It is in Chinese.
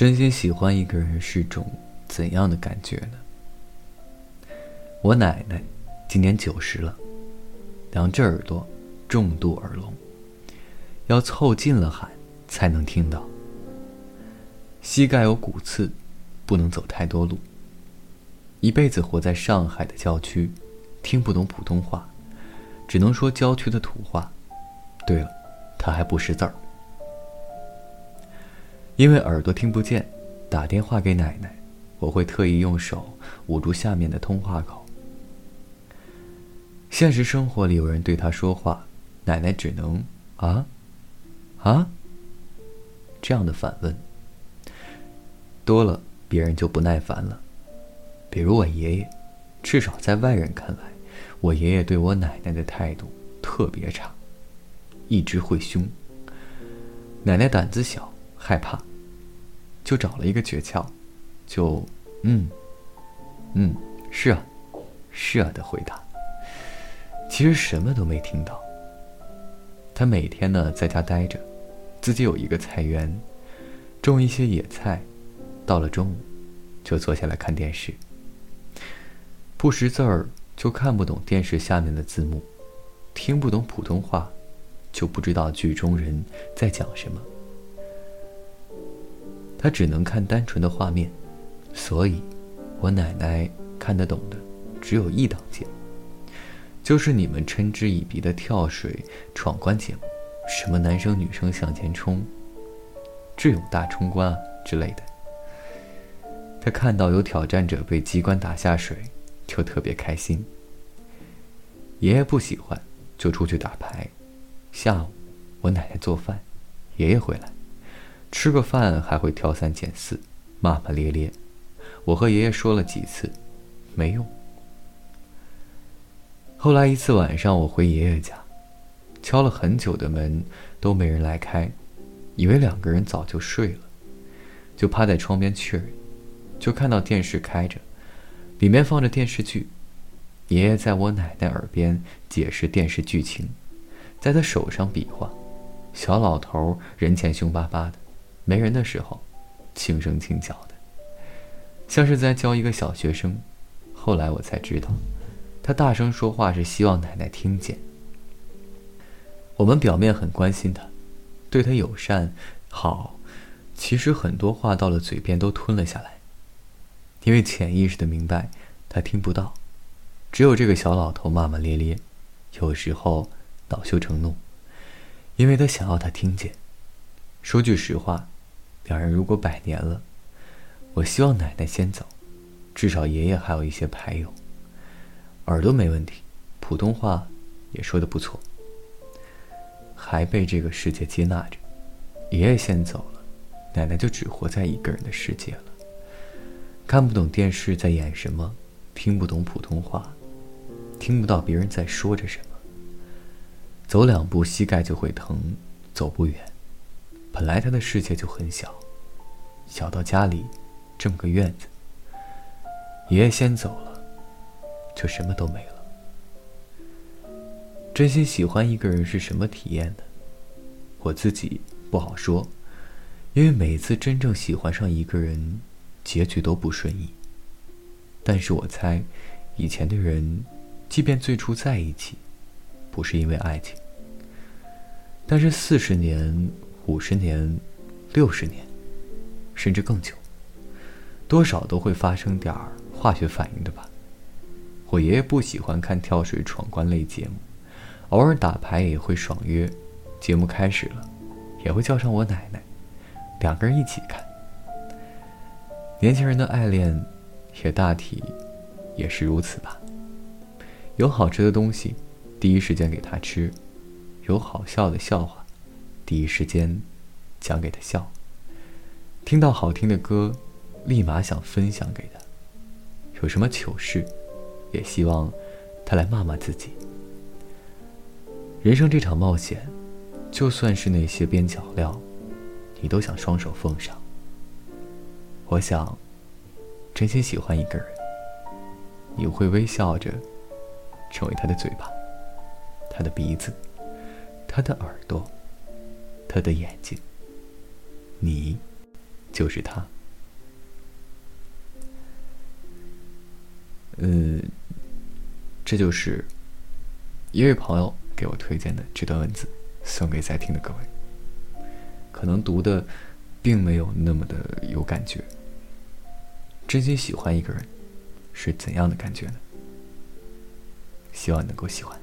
真心喜欢一个人是种怎样的感觉呢？我奶奶今年九十了，两只耳朵重度耳聋，要凑近了喊才能听到。膝盖有骨刺，不能走太多路。一辈子活在上海的郊区，听不懂普通话，只能说郊区的土话。对了，他还不识字儿。因为耳朵听不见，打电话给奶奶，我会特意用手捂住下面的通话口。现实生活里有人对他说话，奶奶只能啊啊这样的反问。多了，别人就不耐烦了。比如我爷爷，至少在外人看来，我爷爷对我奶奶的态度特别差，一直会凶。奶奶胆子小，害怕。就找了一个诀窍，就嗯，嗯，是啊，是啊的回答。其实什么都没听到。他每天呢在家待着，自己有一个菜园，种一些野菜。到了中午，就坐下来看电视。不识字儿，就看不懂电视下面的字幕，听不懂普通话，就不知道剧中人在讲什么。他只能看单纯的画面，所以，我奶奶看得懂的只有一档节目，就是你们嗤之以鼻的跳水闯关节目，什么男生女生向前冲、智勇大冲关啊之类的。他看到有挑战者被机关打下水，就特别开心。爷爷不喜欢，就出去打牌。下午，我奶奶做饭，爷爷回来。吃个饭还会挑三拣四，骂骂咧咧。我和爷爷说了几次，没用。后来一次晚上，我回爷爷家，敲了很久的门都没人来开，以为两个人早就睡了，就趴在窗边确认，就看到电视开着，里面放着电视剧，爷爷在我奶奶耳边解释电视剧情，在他手上比划，小老头人前凶巴巴的。没人的时候，轻声轻脚的，像是在教一个小学生。后来我才知道，他大声说话是希望奶奶听见。我们表面很关心他，对他友善好，其实很多话到了嘴边都吞了下来，因为潜意识的明白他听不到。只有这个小老头骂骂咧咧，有时候恼羞成怒，因为他想要他听见。说句实话。两人如果百年了，我希望奶奶先走，至少爷爷还有一些牌友。耳朵没问题，普通话也说的不错，还被这个世界接纳着。爷爷先走了，奶奶就只活在一个人的世界了。看不懂电视在演什么，听不懂普通话，听不到别人在说着什么。走两步膝盖就会疼，走不远。本来他的世界就很小，小到家里这么个院子。爷爷先走了，就什么都没了。真心喜欢一个人是什么体验呢？我自己不好说，因为每次真正喜欢上一个人，结局都不顺意。但是我猜，以前的人，即便最初在一起，不是因为爱情，但是四十年。五十年、六十年，甚至更久，多少都会发生点儿化学反应的吧。我爷爷不喜欢看跳水闯关类节目，偶尔打牌也会爽约。节目开始了，也会叫上我奶奶，两个人一起看。年轻人的爱恋，也大体也是如此吧。有好吃的东西，第一时间给他吃；有好笑的笑话。第一时间讲给他笑，听到好听的歌，立马想分享给他。有什么糗事，也希望他来骂骂自己。人生这场冒险，就算是那些边角料，你都想双手奉上。我想，真心喜欢一个人，你会微笑着成为他的嘴巴，他的鼻子，他的耳朵。他的眼睛，你。就是他。嗯，这就是一位朋友给我推荐的这段文字，送给在听的各位。可能读的并没有那么的有感觉。真心喜欢一个人是怎样的感觉呢？希望能够喜欢。